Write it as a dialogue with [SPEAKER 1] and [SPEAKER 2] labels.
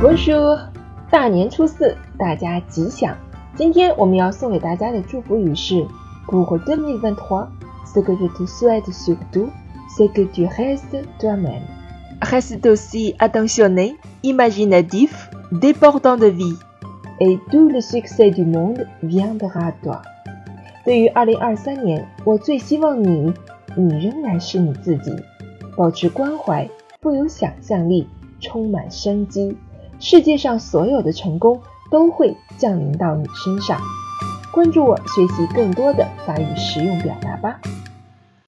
[SPEAKER 1] Bonjour，大年初四，大家吉祥。今天我们要送给大家的祝福语是：Pour 2023, ce que je te souhaite surtout, c'est que tu restes toi-même. Reste aussi attentionné, imaginatif, débordant de vie, et tout le succès du monde viendra à toi. 对于2023年，我最希望你，你仍然是你自己，保持关怀，富有想象力，充满生机。世界上所有的成功都会降临到你身上。关注我，学习更多的法语实用表达吧。